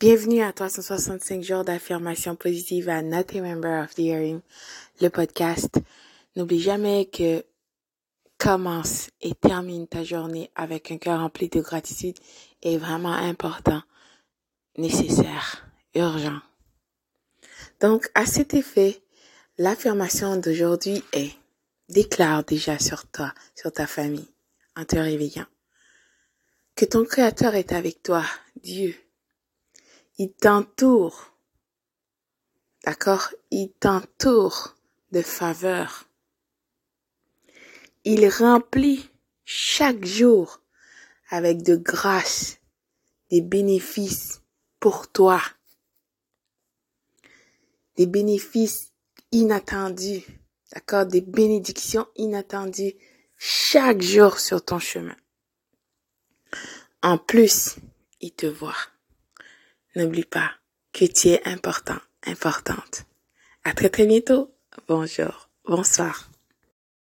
Bienvenue à 365 jours d'affirmation positive à Not a Member of the Hearing, le podcast. N'oublie jamais que commence et termine ta journée avec un cœur rempli de gratitude est vraiment important, nécessaire, urgent. Donc, à cet effet, l'affirmation d'aujourd'hui est déclare déjà sur toi, sur ta famille, en te réveillant, que ton Créateur est avec toi, Dieu. Il t'entoure, d'accord? Il t'entoure de faveurs. Il remplit chaque jour avec de grâce, des bénéfices pour toi, des bénéfices inattendus, d'accord, des bénédictions inattendues chaque jour sur ton chemin. En plus, il te voit. N'oublie pas que tu es important, importante. À très très bientôt. Bonjour, bonsoir.